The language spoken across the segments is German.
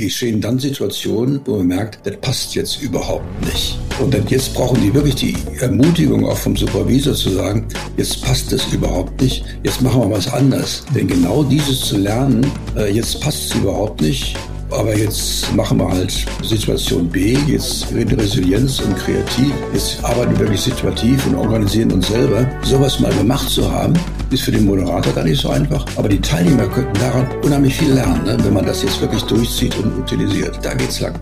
geschehen dann Situationen, wo man merkt, das passt jetzt überhaupt nicht. Und jetzt brauchen die wirklich die Ermutigung auch vom Supervisor zu sagen, jetzt passt das überhaupt nicht, jetzt machen wir was anders. Denn genau dieses zu lernen, äh, jetzt passt es überhaupt nicht, aber jetzt machen wir halt Situation B, jetzt reden Resilienz und kreativ. Jetzt arbeiten wir wirklich situativ und organisieren uns selber. Sowas mal gemacht zu haben, ist für den Moderator gar nicht so einfach. Aber die Teilnehmer könnten daran unheimlich viel lernen, ne? wenn man das jetzt wirklich durchzieht und utilisiert. Da geht's lang.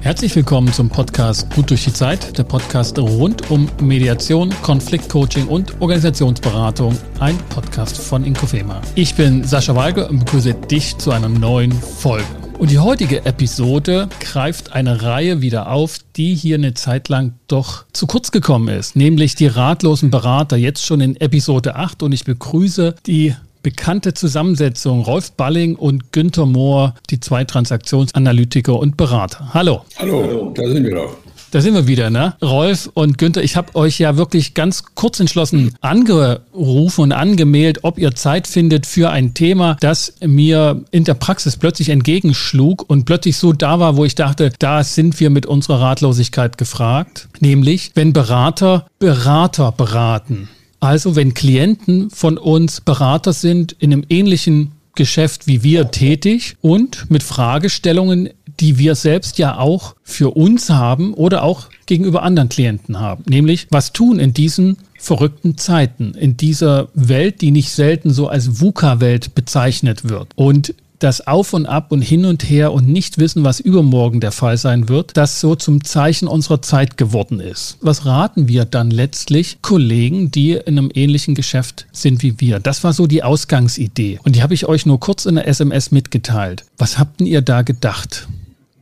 Herzlich willkommen zum Podcast Gut durch die Zeit, der Podcast rund um Mediation, Konfliktcoaching und Organisationsberatung, ein Podcast von Inkofema. Ich bin Sascha Weige und begrüße dich zu einer neuen Folge. Und die heutige Episode greift eine Reihe wieder auf, die hier eine Zeit lang doch zu kurz gekommen ist, nämlich die ratlosen Berater, jetzt schon in Episode 8 und ich begrüße die bekannte Zusammensetzung Rolf Balling und Günther Mohr, die zwei Transaktionsanalytiker und Berater. Hallo. Hallo, da sind wir doch. Da sind wir wieder, ne? Rolf und Günther, ich habe euch ja wirklich ganz kurz entschlossen angerufen und angemeldet, ob ihr Zeit findet für ein Thema, das mir in der Praxis plötzlich entgegenschlug und plötzlich so da war, wo ich dachte, da sind wir mit unserer Ratlosigkeit gefragt. Nämlich, wenn Berater Berater beraten. Also wenn Klienten von uns Berater sind in einem ähnlichen Geschäft wie wir tätig und mit Fragestellungen die wir selbst ja auch für uns haben oder auch gegenüber anderen Klienten haben. Nämlich, was tun in diesen verrückten Zeiten, in dieser Welt, die nicht selten so als VUCA-Welt bezeichnet wird. Und das Auf und Ab und hin und her und nicht wissen, was übermorgen der Fall sein wird, das so zum Zeichen unserer Zeit geworden ist. Was raten wir dann letztlich Kollegen, die in einem ähnlichen Geschäft sind wie wir? Das war so die Ausgangsidee. Und die habe ich euch nur kurz in der SMS mitgeteilt. Was habt ihr da gedacht?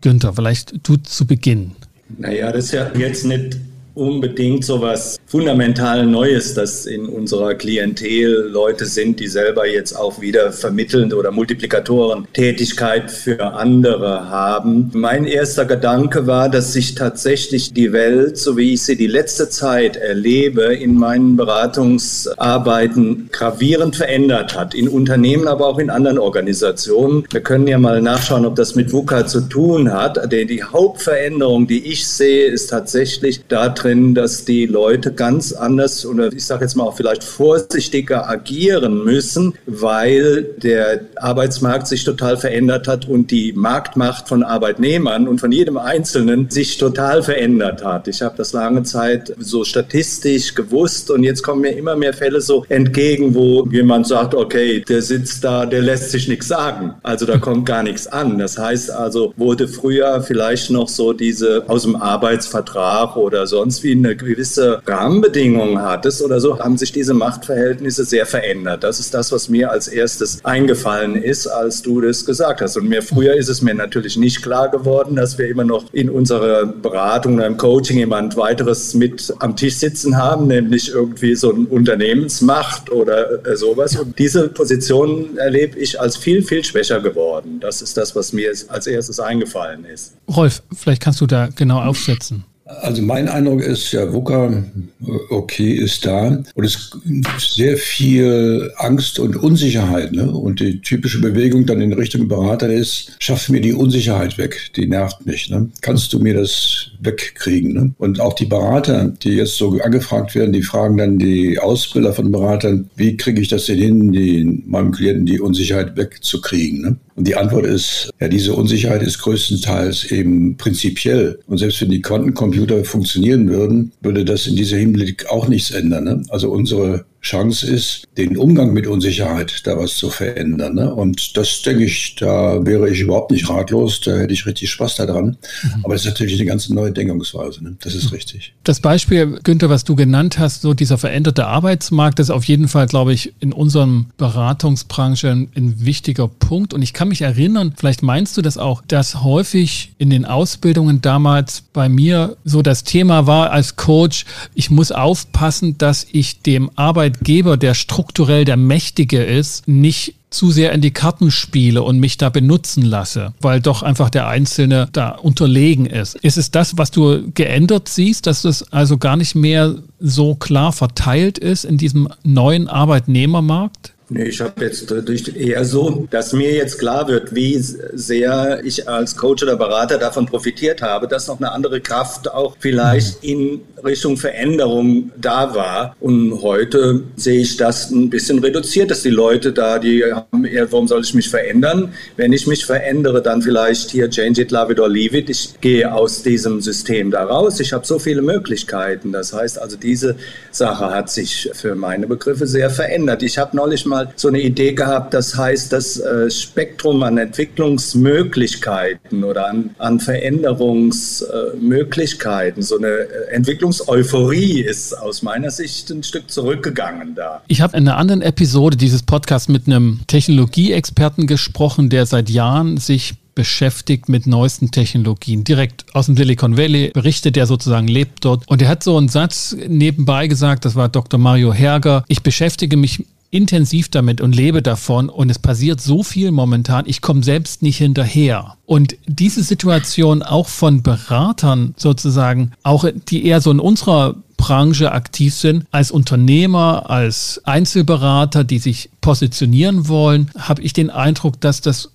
Günther, vielleicht du zu Beginn. Naja, das ist ja jetzt nicht unbedingt so was fundamental Neues, dass in unserer Klientel Leute sind, die selber jetzt auch wieder vermittelnd oder Multiplikatoren Tätigkeit für andere haben. Mein erster Gedanke war, dass sich tatsächlich die Welt, so wie ich sie die letzte Zeit erlebe, in meinen Beratungsarbeiten gravierend verändert hat. In Unternehmen, aber auch in anderen Organisationen. Wir können ja mal nachschauen, ob das mit VUCA zu tun hat. Die Hauptveränderung, die ich sehe, ist tatsächlich da drin, dass die Leute ganz anders oder ich sage jetzt mal auch vielleicht vorsichtiger agieren müssen, weil der Arbeitsmarkt sich total verändert hat und die Marktmacht von Arbeitnehmern und von jedem Einzelnen sich total verändert hat. Ich habe das lange Zeit so statistisch gewusst und jetzt kommen mir immer mehr Fälle so entgegen, wo jemand sagt, okay, der sitzt da, der lässt sich nichts sagen. Also da kommt gar nichts an. Das heißt also, wurde früher vielleicht noch so diese aus dem Arbeitsvertrag oder sonst sonst wie eine gewisse Rahmenbedingung hattest oder so, haben sich diese Machtverhältnisse sehr verändert. Das ist das, was mir als erstes eingefallen ist, als du das gesagt hast. Und mir früher ist es mir natürlich nicht klar geworden, dass wir immer noch in unserer Beratung oder im Coaching jemand weiteres mit am Tisch sitzen haben, nämlich irgendwie so ein Unternehmensmacht oder äh, sowas. Und diese Position erlebe ich als viel, viel schwächer geworden. Das ist das, was mir als erstes eingefallen ist. Rolf, vielleicht kannst du da genau aufsetzen. Also mein Eindruck ist, ja, VUCA, okay, ist da. Und es ist sehr viel Angst und Unsicherheit. Ne? Und die typische Bewegung dann in Richtung Berater ist, schaff mir die Unsicherheit weg, die nervt mich. Ne? Kannst du mir das wegkriegen? Ne? Und auch die Berater, die jetzt so angefragt werden, die fragen dann die Ausbilder von Beratern, wie kriege ich das denn hin, die, meinem Klienten die Unsicherheit wegzukriegen? Ne? Und die Antwort ist, ja, diese Unsicherheit ist größtenteils eben prinzipiell. Und selbst wenn die Quantencomputer funktionieren würden, würde das in dieser Hinblick auch nichts ändern. Ne? Also unsere Chance ist, den Umgang mit Unsicherheit da was zu verändern. Ne? Und das denke ich, da wäre ich überhaupt nicht ratlos, da hätte ich richtig Spaß daran. Mhm. Aber das ist natürlich eine ganz neue Denkungsweise. Ne? Das ist mhm. richtig. Das Beispiel, Günther, was du genannt hast, so dieser veränderte Arbeitsmarkt, ist auf jeden Fall, glaube ich, in unserem Beratungsbranche ein, ein wichtiger Punkt. Und ich kann mich erinnern, vielleicht meinst du das auch, dass häufig in den Ausbildungen damals bei mir so das Thema war als Coach, ich muss aufpassen, dass ich dem Arbeit Arbeitgeber, der strukturell der Mächtige ist, nicht zu sehr in die Karten spiele und mich da benutzen lasse, weil doch einfach der Einzelne da unterlegen ist. Ist es das, was du geändert siehst, dass es also gar nicht mehr so klar verteilt ist in diesem neuen Arbeitnehmermarkt? Nee, ich habe jetzt eher so, dass mir jetzt klar wird, wie sehr ich als Coach oder Berater davon profitiert habe, dass noch eine andere Kraft auch vielleicht mhm. in Richtung Veränderung da war. Und heute sehe ich das ein bisschen reduziert, dass die Leute da, die haben eher, warum soll ich mich verändern? Wenn ich mich verändere, dann vielleicht hier change it, love it or leave it. Ich gehe aus diesem System da raus. Ich habe so viele Möglichkeiten. Das heißt also, diese Sache hat sich für meine Begriffe sehr verändert. Ich habe neulich mal so eine Idee gehabt, das heißt, das äh, Spektrum an Entwicklungsmöglichkeiten oder an, an Veränderungsmöglichkeiten, so eine Entwicklungseuphorie ist aus meiner Sicht ein Stück zurückgegangen da. Ich habe in einer anderen Episode dieses Podcasts mit einem Technologieexperten gesprochen, der seit Jahren sich beschäftigt mit neuesten Technologien. Direkt aus dem Silicon Valley berichtet er sozusagen, lebt dort. Und er hat so einen Satz nebenbei gesagt, das war Dr. Mario Herger, ich beschäftige mich intensiv damit und lebe davon und es passiert so viel momentan, ich komme selbst nicht hinterher. Und diese Situation auch von Beratern sozusagen, auch die eher so in unserer Branche aktiv sind, als Unternehmer, als Einzelberater, die sich positionieren wollen, habe ich den Eindruck, dass das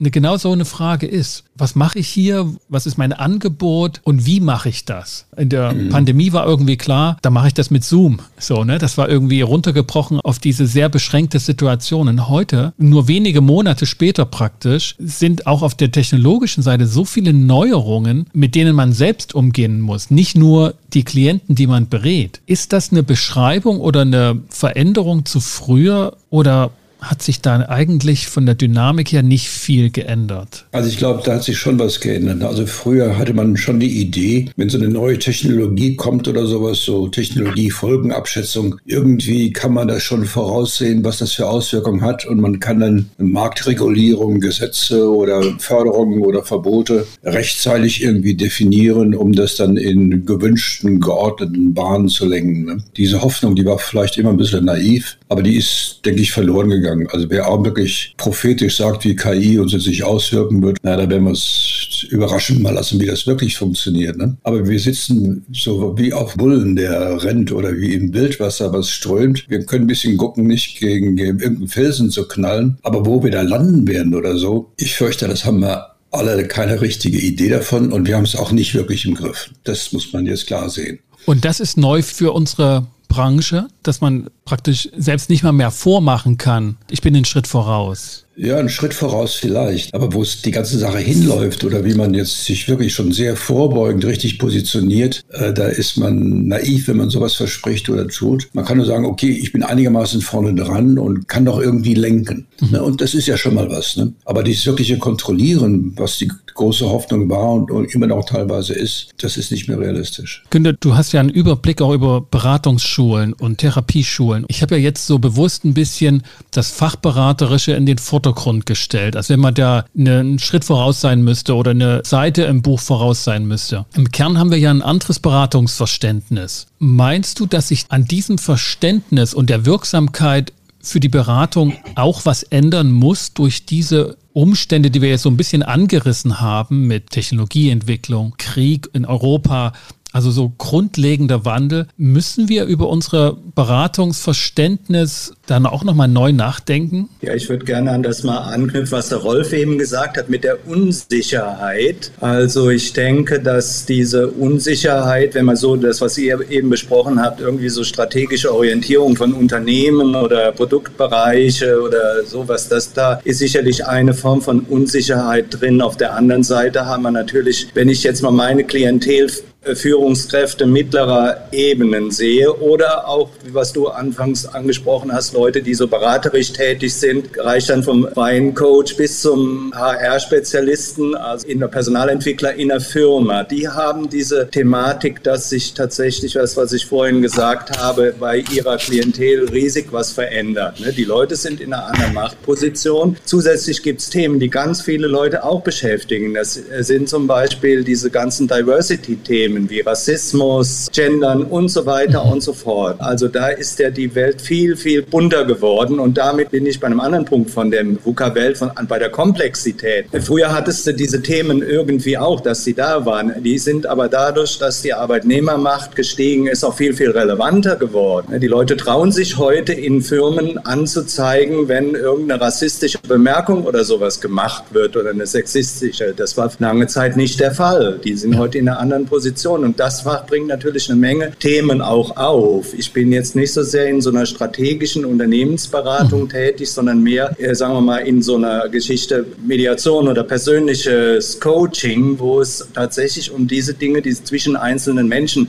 eine, genau so eine Frage ist. Was mache ich hier? Was ist mein Angebot? Und wie mache ich das? In der mhm. Pandemie war irgendwie klar, da mache ich das mit Zoom. So, ne? Das war irgendwie runtergebrochen auf diese sehr beschränkte Situation. Und heute, nur wenige Monate später praktisch, sind auch auf der technologischen Seite so viele Neuerungen, mit denen man selbst umgehen muss. Nicht nur die Klienten, die man berät. Ist das eine Beschreibung oder eine Veränderung zu früher oder hat sich da eigentlich von der Dynamik her nicht viel geändert. Also ich glaube, da hat sich schon was geändert. Also früher hatte man schon die Idee, wenn so eine neue Technologie kommt oder sowas, so Technologiefolgenabschätzung, irgendwie kann man das schon voraussehen, was das für Auswirkungen hat und man kann dann Marktregulierung, Gesetze oder Förderungen oder Verbote rechtzeitig irgendwie definieren, um das dann in gewünschten, geordneten Bahnen zu lenken. Ne? Diese Hoffnung, die war vielleicht immer ein bisschen naiv, aber die ist, denke ich, verloren gegangen. Also wer auch wirklich prophetisch sagt, wie KI uns jetzt sich auswirken wird, na, da werden wir es überraschend mal lassen, wie das wirklich funktioniert. Ne? Aber wir sitzen so wie auf Bullen, der rennt oder wie im Wildwasser was strömt. Wir können ein bisschen gucken, nicht gegen, gegen irgendeinen Felsen zu knallen, aber wo wir da landen werden oder so, ich fürchte, das haben wir alle keine richtige Idee davon und wir haben es auch nicht wirklich im Griff. Das muss man jetzt klar sehen. Und das ist neu für unsere Branche, dass man praktisch selbst nicht mal mehr vormachen kann, ich bin den Schritt voraus. Ja, einen Schritt voraus vielleicht. Aber wo es die ganze Sache hinläuft oder wie man jetzt sich wirklich schon sehr vorbeugend richtig positioniert, äh, da ist man naiv, wenn man sowas verspricht oder tut. Man kann nur sagen, okay, ich bin einigermaßen vorne dran und kann doch irgendwie lenken. Mhm. Ne? Und das ist ja schon mal was. Ne? Aber dieses wirkliche Kontrollieren, was die große Hoffnung war und, und immer noch teilweise ist, das ist nicht mehr realistisch. Günter, du hast ja einen Überblick auch über Beratungsschulen und Therapieschulen. Ich habe ja jetzt so bewusst ein bisschen das Fachberaterische in den Vordergrund Vordergrund gestellt, als wenn man da einen Schritt voraus sein müsste oder eine Seite im Buch voraus sein müsste. Im Kern haben wir ja ein anderes Beratungsverständnis. Meinst du, dass sich an diesem Verständnis und der Wirksamkeit für die Beratung auch was ändern muss durch diese Umstände, die wir jetzt so ein bisschen angerissen haben mit Technologieentwicklung, Krieg in Europa, also so grundlegender Wandel, müssen wir über unsere Beratungsverständnis dann auch nochmal neu nachdenken? Ja, ich würde gerne an das mal anknüpfen, was der Rolf eben gesagt hat mit der Unsicherheit. Also ich denke, dass diese Unsicherheit, wenn man so das, was ihr eben besprochen habt, irgendwie so strategische Orientierung von Unternehmen oder Produktbereiche oder sowas, das da ist sicherlich eine Form von Unsicherheit drin. Auf der anderen Seite haben wir natürlich, wenn ich jetzt mal meine Klientel Führungskräfte mittlerer Ebenen sehe oder auch, was du anfangs angesprochen hast, Leute, die so beraterisch tätig sind, reicht dann vom freien Coach bis zum HR-Spezialisten, also in der Personalentwickler in der Firma. Die haben diese Thematik, dass sich tatsächlich das, was ich vorhin gesagt habe, bei ihrer Klientel riesig was verändert. Ne? Die Leute sind in einer anderen Machtposition. Zusätzlich gibt es Themen, die ganz viele Leute auch beschäftigen. Das sind zum Beispiel diese ganzen Diversity-Themen Themen wie Rassismus, Gendern und so weiter und so fort. Also da ist ja die Welt viel, viel bunter geworden und damit bin ich bei einem anderen Punkt von der VUCA-Welt, bei der Komplexität. Früher hattest du diese Themen irgendwie auch, dass sie da waren. Die sind aber dadurch, dass die Arbeitnehmermacht gestiegen ist, auch viel, viel relevanter geworden. Die Leute trauen sich heute in Firmen anzuzeigen, wenn irgendeine rassistische Bemerkung oder sowas gemacht wird oder eine sexistische. Das war lange Zeit nicht der Fall. Die sind heute in einer anderen Position und das bringt natürlich eine Menge Themen auch auf. Ich bin jetzt nicht so sehr in so einer strategischen Unternehmensberatung mhm. tätig, sondern mehr, äh, sagen wir mal, in so einer Geschichte Mediation oder persönliches Coaching, wo es tatsächlich um diese Dinge, die zwischen einzelnen Menschen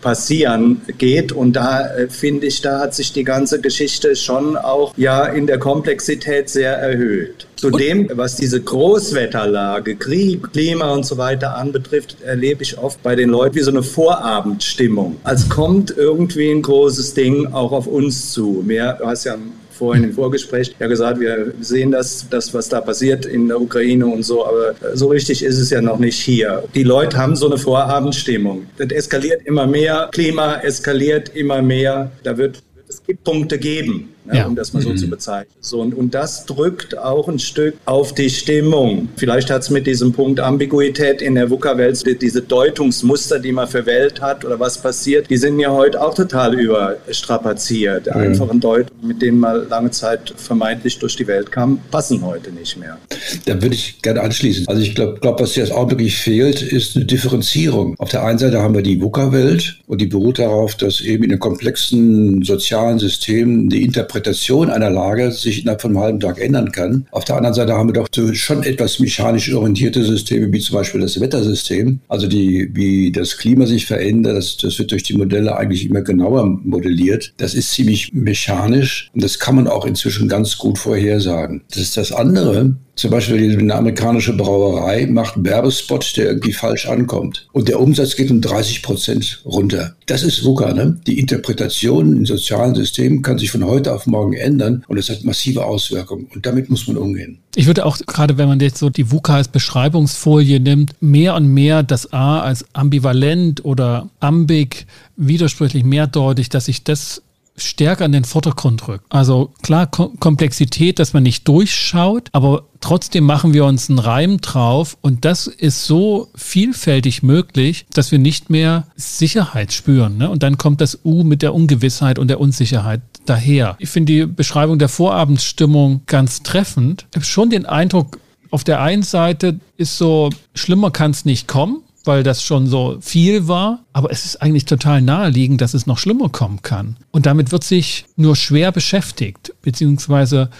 passieren geht. Und da äh, finde ich, da hat sich die ganze Geschichte schon auch ja in der Komplexität sehr erhöht. Zudem, was diese Großwetterlage, Krieg, Klima und so weiter anbetrifft, erlebe ich oft bei den Leuten wie so eine Vorabendstimmung. Als kommt irgendwie ein großes Ding auch auf uns zu. Mehr, du hast ja vorhin im Vorgespräch ja gesagt, wir sehen das, das, was da passiert in der Ukraine und so, aber so richtig ist es ja noch nicht hier. Die Leute haben so eine Vorabendstimmung. Das eskaliert immer mehr, Klima eskaliert immer mehr, da wird es Punkte geben ne, ja. um das mal so mhm. zu bezeichnen. So, und, und das drückt auch ein Stück auf die Stimmung. Vielleicht hat es mit diesem Punkt Ambiguität in der VUCA-Welt, diese Deutungsmuster, die man für Welt hat oder was passiert, die sind ja heute auch total überstrapaziert. Mhm. Einfachen Deutungen, mit denen man lange Zeit vermeintlich durch die Welt kam, passen heute nicht mehr. Da würde ich gerne anschließen. Also ich glaube, glaub, was jetzt auch wirklich fehlt, ist eine Differenzierung. Auf der einen Seite haben wir die VUCA-Welt und die beruht darauf, dass eben in den komplexen sozialen Systemen die Interpretation Interpretation einer Lage sich innerhalb von einem halben Tag ändern kann. Auf der anderen Seite haben wir doch schon etwas mechanisch orientierte Systeme, wie zum Beispiel das Wettersystem. Also die, wie das Klima sich verändert, das, das wird durch die Modelle eigentlich immer genauer modelliert. Das ist ziemlich mechanisch und das kann man auch inzwischen ganz gut vorhersagen. Das ist das andere. Zum Beispiel eine amerikanische Brauerei macht einen Werbespot, der irgendwie falsch ankommt. Und der Umsatz geht um 30 Prozent runter. Das ist VUCA. Ne? Die Interpretation in sozialen Systemen kann sich von heute auf morgen ändern und es hat massive Auswirkungen. Und damit muss man umgehen. Ich würde auch, gerade wenn man jetzt so die VUCA als Beschreibungsfolie nimmt, mehr und mehr das A als ambivalent oder ambig widersprüchlich mehrdeutig, dass sich das stärker in den Vordergrund rückt. Also klar, Kom Komplexität, dass man nicht durchschaut, aber trotzdem machen wir uns einen Reim drauf und das ist so vielfältig möglich, dass wir nicht mehr Sicherheit spüren. Ne? Und dann kommt das U mit der Ungewissheit und der Unsicherheit daher. Ich finde die Beschreibung der Vorabendstimmung ganz treffend. Ich habe schon den Eindruck, auf der einen Seite ist so, schlimmer kann es nicht kommen weil das schon so viel war. Aber es ist eigentlich total naheliegend, dass es noch schlimmer kommen kann. Und damit wird sich nur schwer beschäftigt, beziehungsweise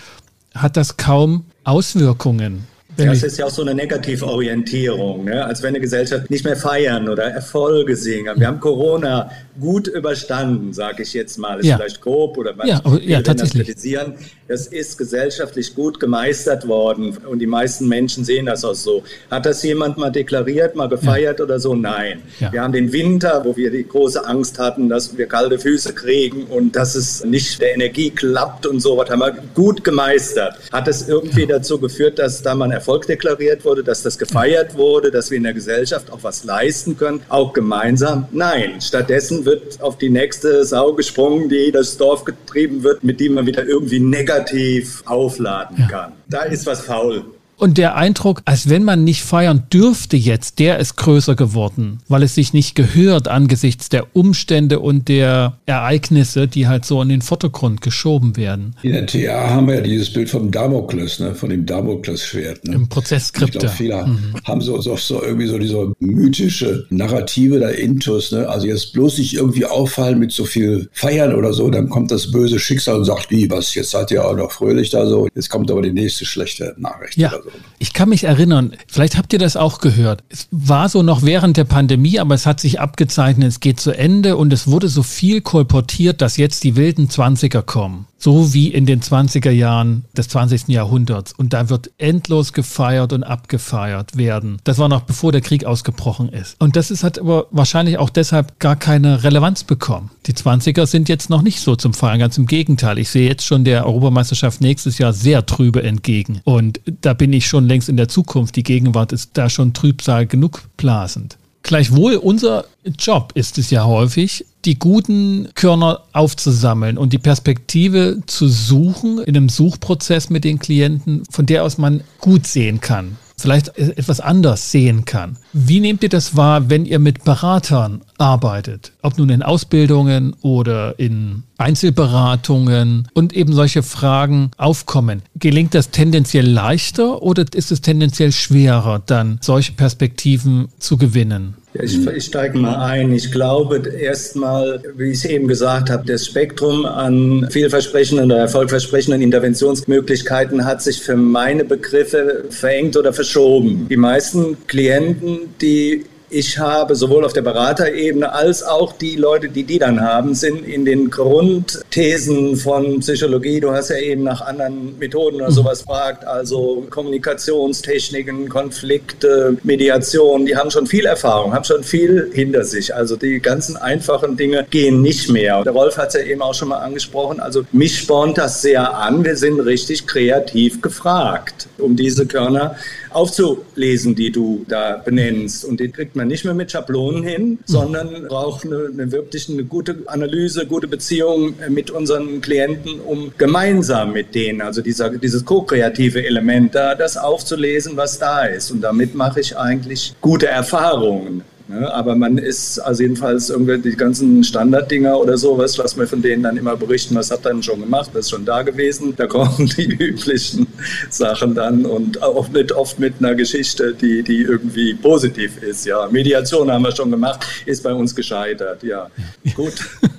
hat das kaum Auswirkungen. Das ist ja auch so eine Negativorientierung, ne? als wenn eine Gesellschaft nicht mehr feiern oder Erfolge sehen. Wir haben Corona gut überstanden, sage ich jetzt mal. Ist ja. vielleicht grob oder was ja, aber, ja, tatsächlich. Das kritisieren. Das ist gesellschaftlich gut gemeistert worden und die meisten Menschen sehen das auch so. Hat das jemand mal deklariert, mal gefeiert ja. oder so? Nein. Ja. Wir haben den Winter, wo wir die große Angst hatten, dass wir kalte Füße kriegen und dass es nicht der Energie klappt und so was haben wir gut gemeistert. Hat es irgendwie dazu geführt, dass da mal ein Erfolg deklariert wurde, dass das gefeiert wurde, dass wir in der Gesellschaft auch was leisten können, auch gemeinsam? Nein. Stattdessen wird auf die nächste Sau gesprungen, die das Dorf getrieben wird, mit dem man wieder irgendwie negativ aufladen ja. kann. Da ist was faul. Und der Eindruck, als wenn man nicht feiern dürfte jetzt, der ist größer geworden, weil es sich nicht gehört angesichts der Umstände und der Ereignisse, die halt so in den Vordergrund geschoben werden. In der TA haben wir ja dieses Bild vom Damokles, ne, von dem Damoklesschwert. Ne? Im. Ich glaube, viele mhm. haben so, so, so, irgendwie so diese mythische Narrative da intus. Ne? Also jetzt bloß nicht irgendwie auffallen mit so viel Feiern oder so, dann kommt das böse Schicksal und sagt, wie, was, jetzt seid ihr auch noch fröhlich da so, jetzt kommt aber die nächste schlechte Nachricht. Ja. Ich kann mich erinnern, vielleicht habt ihr das auch gehört. Es war so noch während der Pandemie, aber es hat sich abgezeichnet, es geht zu Ende und es wurde so viel kolportiert, dass jetzt die wilden Zwanziger kommen so wie in den 20er Jahren des 20. Jahrhunderts. Und da wird endlos gefeiert und abgefeiert werden. Das war noch bevor der Krieg ausgebrochen ist. Und das ist, hat aber wahrscheinlich auch deshalb gar keine Relevanz bekommen. Die 20er sind jetzt noch nicht so zum Feiern, ganz im Gegenteil. Ich sehe jetzt schon der Europameisterschaft nächstes Jahr sehr trübe entgegen. Und da bin ich schon längst in der Zukunft. Die Gegenwart ist da schon Trübsal genug blasend. Gleichwohl, unser Job ist es ja häufig, die guten Körner aufzusammeln und die Perspektive zu suchen in einem Suchprozess mit den Klienten, von der aus man gut sehen kann vielleicht etwas anders sehen kann. Wie nehmt ihr das wahr, wenn ihr mit Beratern arbeitet? Ob nun in Ausbildungen oder in Einzelberatungen und eben solche Fragen aufkommen. Gelingt das tendenziell leichter oder ist es tendenziell schwerer, dann solche Perspektiven zu gewinnen? Ich, ich steige mal ein. Ich glaube erstmal, wie ich eben gesagt habe, das Spektrum an vielversprechenden oder erfolgversprechenden Interventionsmöglichkeiten hat sich für meine Begriffe verengt oder verschoben. Die meisten Klienten, die ich habe sowohl auf der Beraterebene als auch die Leute, die die dann haben, sind in den Grundthesen von Psychologie. Du hast ja eben nach anderen Methoden oder mhm. sowas gefragt, also Kommunikationstechniken, Konflikte, Mediation. Die haben schon viel Erfahrung, haben schon viel hinter sich. Also die ganzen einfachen Dinge gehen nicht mehr. Der Rolf hat es ja eben auch schon mal angesprochen. Also mich spornt das sehr an. Wir sind richtig kreativ gefragt, um diese Körner aufzulesen, die du da benennst. Und die kriegt man nicht mehr mit Schablonen hin, sondern braucht eine, eine wirklich eine gute Analyse, gute Beziehung mit unseren Klienten, um gemeinsam mit denen, also dieser, dieses ko-kreative Element da, das aufzulesen, was da ist. Und damit mache ich eigentlich gute Erfahrungen. Ne? Aber man ist also jedenfalls irgendwie die ganzen Standarddinger oder sowas, was wir von denen dann immer berichten, was hat dann schon gemacht, was ist schon da gewesen. Da kommen die üblichen Sachen dann und auch mit, oft mit einer Geschichte, die, die irgendwie positiv ist. Ja, Mediation haben wir schon gemacht, ist bei uns gescheitert. Ja, gut.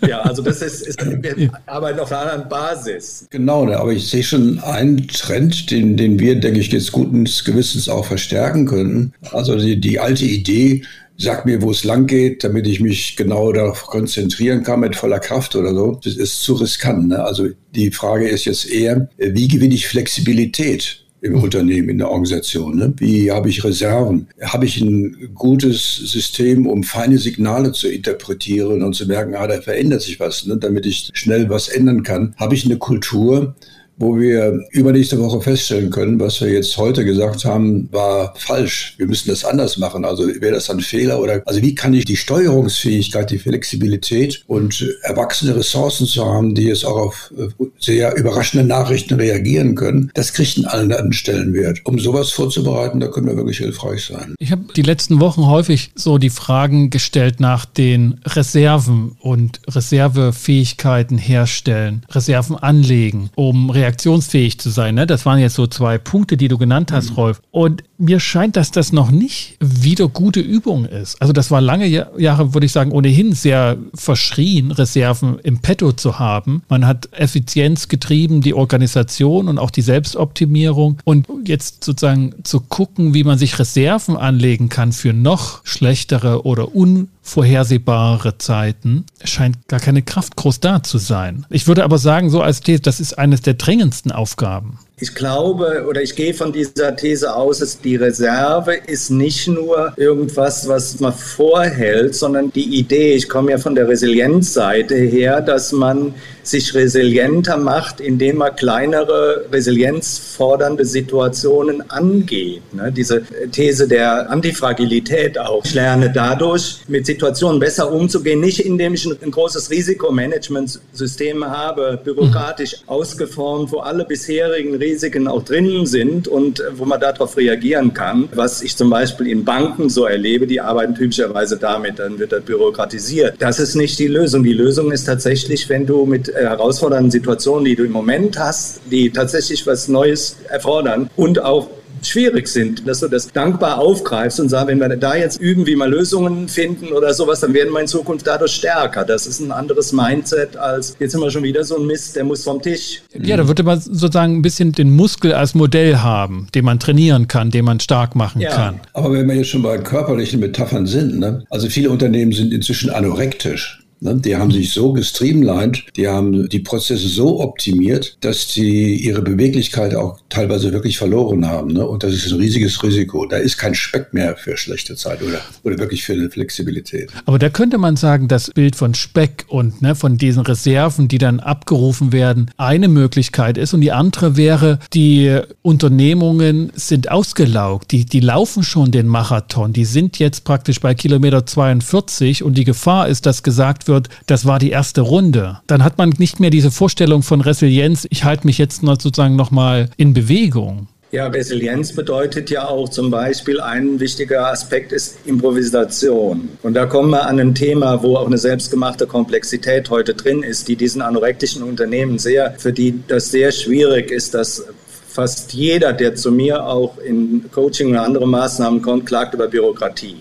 Ja, also das ist, ist wir arbeiten auf einer anderen Basis. Genau, aber ich sehe schon einen Trend, den, den wir, denke ich, jetzt guten Gewissens auch verstärken können. Also die, die alte Idee, sag mir, wo es lang geht, damit ich mich genau darauf konzentrieren kann mit voller Kraft oder so. Das ist zu riskant. Ne? Also die Frage ist jetzt eher, wie gewinne ich Flexibilität? im mhm. Unternehmen, in der Organisation. Ne? Wie habe ich Reserven? Habe ich ein gutes System, um feine Signale zu interpretieren und zu merken, ah, da verändert sich was, ne? damit ich schnell was ändern kann? Habe ich eine Kultur, wo wir übernächste Woche feststellen können, was wir jetzt heute gesagt haben, war falsch. Wir müssen das anders machen. Also wäre das ein Fehler oder also wie kann ich die Steuerungsfähigkeit, die Flexibilität und erwachsene Ressourcen zu haben, die jetzt auch auf äh, sehr überraschende Nachrichten reagieren können, das kriegt einen anderen Stellenwert. Um sowas vorzubereiten, da können wir wirklich hilfreich sein. Ich habe die letzten Wochen häufig so die Fragen gestellt nach den Reserven und Reservefähigkeiten herstellen, Reserven anlegen, um reagieren reaktionsfähig zu sein. Ne? Das waren jetzt so zwei Punkte, die du genannt hast, mhm. Rolf. Und mir scheint, dass das noch nicht wieder gute Übung ist. Also das war lange Jahre, würde ich sagen, ohnehin sehr verschrien, Reserven im Petto zu haben. Man hat Effizienz getrieben, die Organisation und auch die Selbstoptimierung. Und jetzt sozusagen zu gucken, wie man sich Reserven anlegen kann für noch schlechtere oder un vorhersehbare Zeiten scheint gar keine Kraft groß da zu sein. Ich würde aber sagen, so als These, das ist eines der dringendsten Aufgaben. Ich glaube oder ich gehe von dieser These aus, dass die Reserve ist nicht nur irgendwas, was man vorhält, sondern die Idee, ich komme ja von der Resilienzseite her, dass man sich resilienter macht, indem man kleinere resilienzfordernde Situationen angeht. Ne? Diese These der Antifragilität auch. Ich lerne dadurch, mit Situationen besser umzugehen, nicht indem ich ein, ein großes Risikomanagementsystem habe, bürokratisch ausgeformt, wo alle bisherigen Risiken auch drinnen sind und wo man darauf reagieren kann. Was ich zum Beispiel in Banken so erlebe, die arbeiten typischerweise damit, dann wird das bürokratisiert. Das ist nicht die Lösung. Die Lösung ist tatsächlich, wenn du mit äh, herausfordernden Situationen, die du im Moment hast, die tatsächlich was Neues erfordern und auch schwierig sind, dass du das dankbar aufgreifst und sagst, wenn wir da jetzt üben, wie wir Lösungen finden oder sowas, dann werden wir in Zukunft dadurch stärker. Das ist ein anderes Mindset als jetzt sind wir schon wieder so ein Mist, der muss vom Tisch. Ja, da würde man sozusagen ein bisschen den Muskel als Modell haben, den man trainieren kann, den man stark machen ja. kann. Aber wenn wir jetzt schon bei körperlichen Metaphern sind, ne? also viele Unternehmen sind inzwischen anorektisch. Ne? Die haben sich so gestreamlined, die haben die Prozesse so optimiert, dass sie ihre Beweglichkeit auch teilweise wirklich verloren haben. Ne? Und das ist ein riesiges Risiko. Da ist kein Speck mehr für schlechte Zeit oder, oder wirklich für eine Flexibilität. Aber da könnte man sagen, das Bild von Speck und ne, von diesen Reserven, die dann abgerufen werden, eine Möglichkeit ist. Und die andere wäre, die Unternehmungen sind ausgelaugt. Die, die laufen schon den Marathon. Die sind jetzt praktisch bei Kilometer 42 und die Gefahr ist, dass gesagt wird, das war die erste Runde. Dann hat man nicht mehr diese Vorstellung von Resilienz, ich halte mich jetzt noch sozusagen nochmal in Bewegung. Ja, Resilienz bedeutet ja auch zum Beispiel, ein wichtiger Aspekt ist Improvisation. Und da kommen wir an ein Thema, wo auch eine selbstgemachte Komplexität heute drin ist, die diesen anorektischen Unternehmen sehr, für die das sehr schwierig ist, dass fast jeder, der zu mir auch in Coaching oder andere Maßnahmen kommt, klagt über Bürokratie.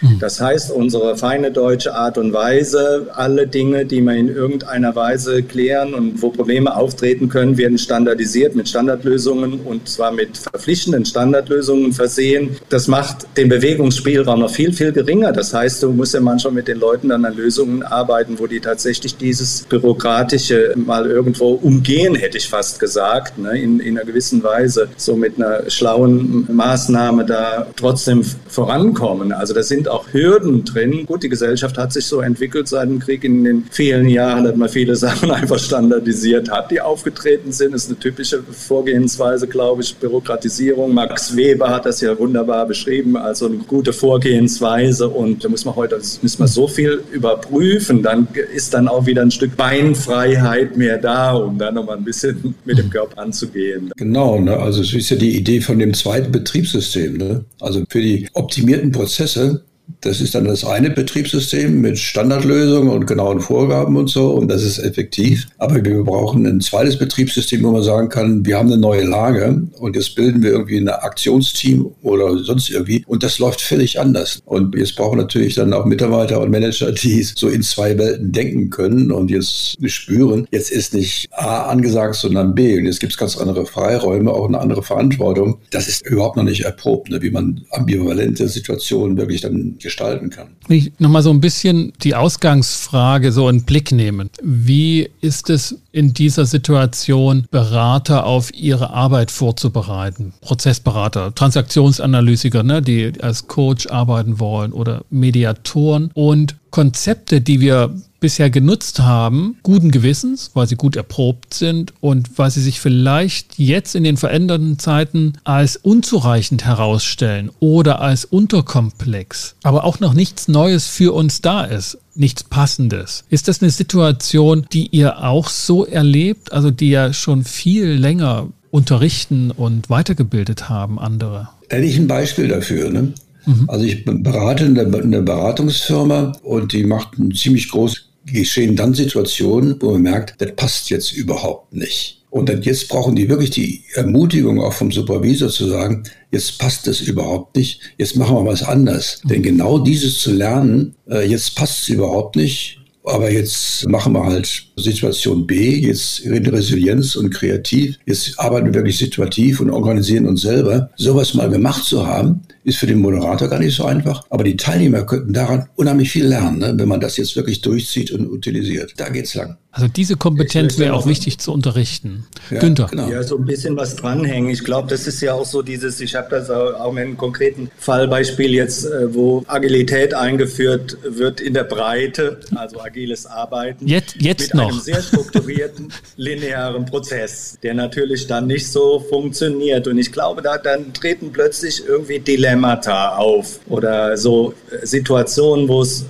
Mhm. Das heißt, unsere feine deutsche Art und Weise, alle Dinge, die wir in irgendeiner Weise klären und wo Probleme auftreten können, werden standardisiert mit Standardlösungen und zwar mit verpflichtenden Standardlösungen versehen. Das macht den Bewegungsspielraum noch viel, viel geringer. Das heißt, du musst ja manchmal mit den Leuten dann an Lösungen arbeiten, wo die tatsächlich dieses Bürokratische mal irgendwo umgehen, hätte ich fast gesagt, ne, in, in einer gewissen Weise, so mit einer schlauen Maßnahme da trotzdem vorankommen. Also das sind Hürden drin. Gut, die Gesellschaft hat sich so entwickelt seit dem Krieg in den vielen Jahren, dass man viele Sachen einfach standardisiert hat, die aufgetreten sind. Das ist eine typische Vorgehensweise, glaube ich, Bürokratisierung. Max Weber hat das ja wunderbar beschrieben, also eine gute Vorgehensweise. Und da muss man heute müssen wir so viel überprüfen. Dann ist dann auch wieder ein Stück Beinfreiheit mehr da, um dann nochmal ein bisschen mit dem Körper anzugehen. Genau, ne? also es ist ja die Idee von dem zweiten Betriebssystem. Ne? Also für die optimierten Prozesse das ist dann das eine Betriebssystem mit Standardlösungen und genauen Vorgaben und so und das ist effektiv. Aber wir brauchen ein zweites Betriebssystem, wo man sagen kann, wir haben eine neue Lage und jetzt bilden wir irgendwie ein Aktionsteam oder sonst irgendwie und das läuft völlig anders. Und jetzt brauchen natürlich dann auch Mitarbeiter und Manager, die so in zwei Welten denken können und jetzt spüren, jetzt ist nicht A angesagt, sondern B und jetzt gibt es ganz andere Freiräume, auch eine andere Verantwortung. Das ist überhaupt noch nicht erprobt, ne, wie man ambivalente Situationen wirklich dann gestalten kann. Ich nochmal so ein bisschen die Ausgangsfrage so in Blick nehmen. Wie ist es in dieser Situation, Berater auf ihre Arbeit vorzubereiten? Prozessberater, Transaktionsanalytiker, ne, die als Coach arbeiten wollen oder Mediatoren und Konzepte, die wir bisher genutzt haben, guten Gewissens, weil sie gut erprobt sind und weil sie sich vielleicht jetzt in den veränderten Zeiten als unzureichend herausstellen oder als unterkomplex, aber auch noch nichts Neues für uns da ist nichts Passendes. Ist das eine Situation, die ihr auch so erlebt, also die ja schon viel länger unterrichten und weitergebildet haben, andere? Hätte ich ein Beispiel dafür. Ne? Mhm. Also ich berate eine, eine Beratungsfirma und die macht ein ziemlich groß geschehen dann Situationen, wo man merkt, das passt jetzt überhaupt nicht. Und dann jetzt brauchen die wirklich die Ermutigung auch vom Supervisor zu sagen, jetzt passt das überhaupt nicht, jetzt machen wir was anders. Mhm. Denn genau dieses zu lernen, äh, jetzt passt es überhaupt nicht, aber jetzt machen wir halt Situation B, jetzt in Resilienz und kreativ. Jetzt arbeiten wir wirklich situativ und organisieren uns selber. Sowas mal gemacht zu haben, ist für den Moderator gar nicht so einfach. Aber die Teilnehmer könnten daran unheimlich viel lernen, ne, wenn man das jetzt wirklich durchzieht und utilisiert. Da geht's lang. Also diese Kompetenz wäre auch wichtig zu unterrichten. Ja, Günther. Genau. Ja, so ein bisschen was dranhängen. Ich glaube, das ist ja auch so dieses, ich habe das auch mit einem konkreten Fallbeispiel jetzt, äh, wo Agilität eingeführt wird in der Breite, also agiles Arbeiten. Jetzt, jetzt mit noch. einem sehr strukturierten, linearen Prozess, der natürlich dann nicht so funktioniert. Und ich glaube, da dann treten plötzlich irgendwie Dilemmata auf oder so Situationen, wo es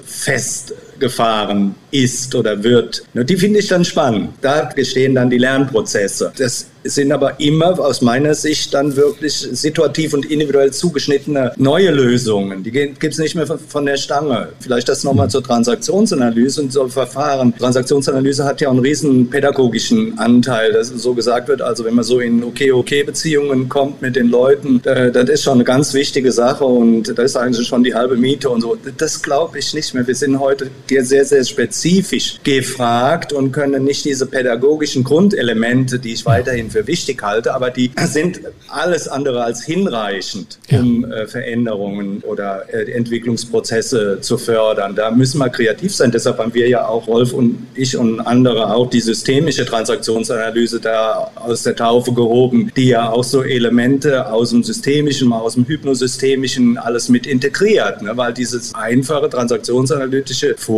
festgefahren ist oder wird. Die finde ich dann spannend. Da gestehen dann die Lernprozesse. Das sind aber immer aus meiner Sicht dann wirklich situativ und individuell zugeschnittene neue Lösungen. Die gibt es nicht mehr von der Stange. Vielleicht das nochmal zur Transaktionsanalyse und so Verfahren. Transaktionsanalyse hat ja einen riesen pädagogischen Anteil, dass so gesagt wird, also wenn man so in Okay-Okay-Beziehungen kommt mit den Leuten, das ist schon eine ganz wichtige Sache und das ist eigentlich schon die halbe Miete und so. Das glaube ich nicht mehr. Wir sind heute sehr, sehr spezifisch gefragt und können nicht diese pädagogischen Grundelemente, die ich weiterhin für wichtig halte, aber die sind alles andere als hinreichend, um ja. äh, Veränderungen oder äh, Entwicklungsprozesse zu fördern. Da müssen wir kreativ sein. Deshalb haben wir ja auch, Rolf und ich und andere auch die systemische Transaktionsanalyse da aus der Taufe gehoben, die ja auch so Elemente aus dem systemischen, aus dem hypnosystemischen alles mit integriert, ne? weil dieses einfache transaktionsanalytische Vorgehen,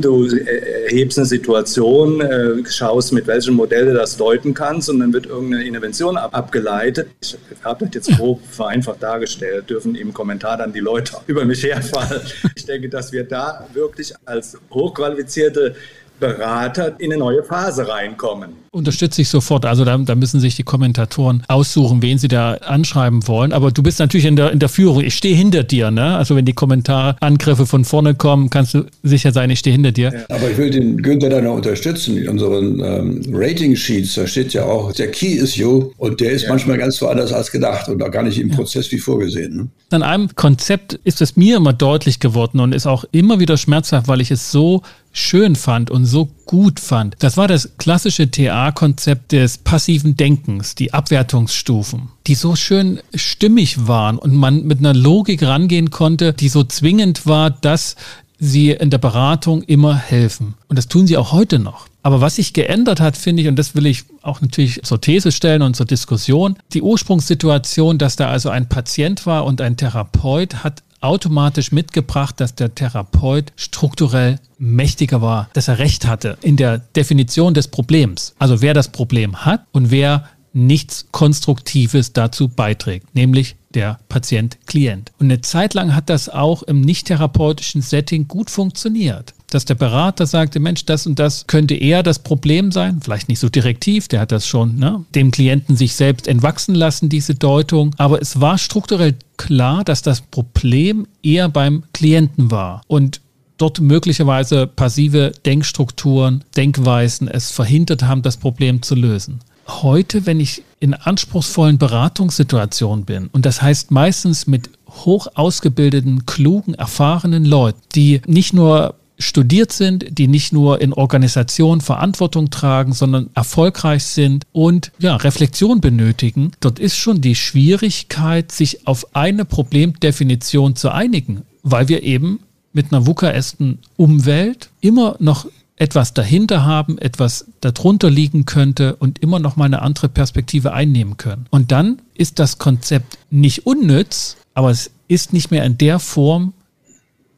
du erhebst eine Situation, äh, schaust, mit welchem Modell du das deuten kannst und dann wird irgendeine Intervention ab abgeleitet. Ich habe das jetzt grob vereinfacht dargestellt, dürfen im Kommentar dann die Leute über mich herfallen. Ich denke, dass wir da wirklich als hochqualifizierte Berater in eine neue Phase reinkommen. Unterstütze ich sofort. Also da, da, müssen sich die Kommentatoren aussuchen, wen sie da anschreiben wollen. Aber du bist natürlich in der, in der Führung. Ich stehe hinter dir. Ne? Also wenn die Kommentarangriffe von vorne kommen, kannst du sicher sein, ich stehe hinter dir. Ja. Aber ich will den Günther da noch unterstützen. In unseren ähm, Rating-Sheets, da steht ja auch, der Key ist you und der ist ja. manchmal ganz woanders als gedacht und auch gar nicht im ja. Prozess wie vorgesehen. Ne? An einem Konzept ist es mir immer deutlich geworden und ist auch immer wieder schmerzhaft, weil ich es so schön fand und so gut fand. Das war das klassische TA-Konzept des passiven Denkens, die Abwertungsstufen, die so schön stimmig waren und man mit einer Logik rangehen konnte, die so zwingend war, dass sie in der Beratung immer helfen. Und das tun sie auch heute noch. Aber was sich geändert hat, finde ich, und das will ich auch natürlich zur These stellen und zur Diskussion, die Ursprungssituation, dass da also ein Patient war und ein Therapeut, hat automatisch mitgebracht, dass der Therapeut strukturell mächtiger war, dass er recht hatte in der Definition des Problems. Also wer das Problem hat und wer nichts Konstruktives dazu beiträgt, nämlich der Patient-Klient. Und eine Zeit lang hat das auch im nicht-therapeutischen Setting gut funktioniert dass der Berater sagte, Mensch, das und das könnte eher das Problem sein, vielleicht nicht so direktiv, der hat das schon ne, dem Klienten sich selbst entwachsen lassen, diese Deutung, aber es war strukturell klar, dass das Problem eher beim Klienten war und dort möglicherweise passive Denkstrukturen, Denkweisen es verhindert haben, das Problem zu lösen. Heute, wenn ich in anspruchsvollen Beratungssituationen bin, und das heißt meistens mit hoch ausgebildeten, klugen, erfahrenen Leuten, die nicht nur studiert sind, die nicht nur in Organisationen Verantwortung tragen, sondern erfolgreich sind und ja, Reflexion benötigen. Dort ist schon die Schwierigkeit, sich auf eine Problemdefinition zu einigen, weil wir eben mit einer wukaesten Umwelt immer noch etwas dahinter haben, etwas darunter liegen könnte und immer noch mal eine andere Perspektive einnehmen können. Und dann ist das Konzept nicht unnütz, aber es ist nicht mehr in der Form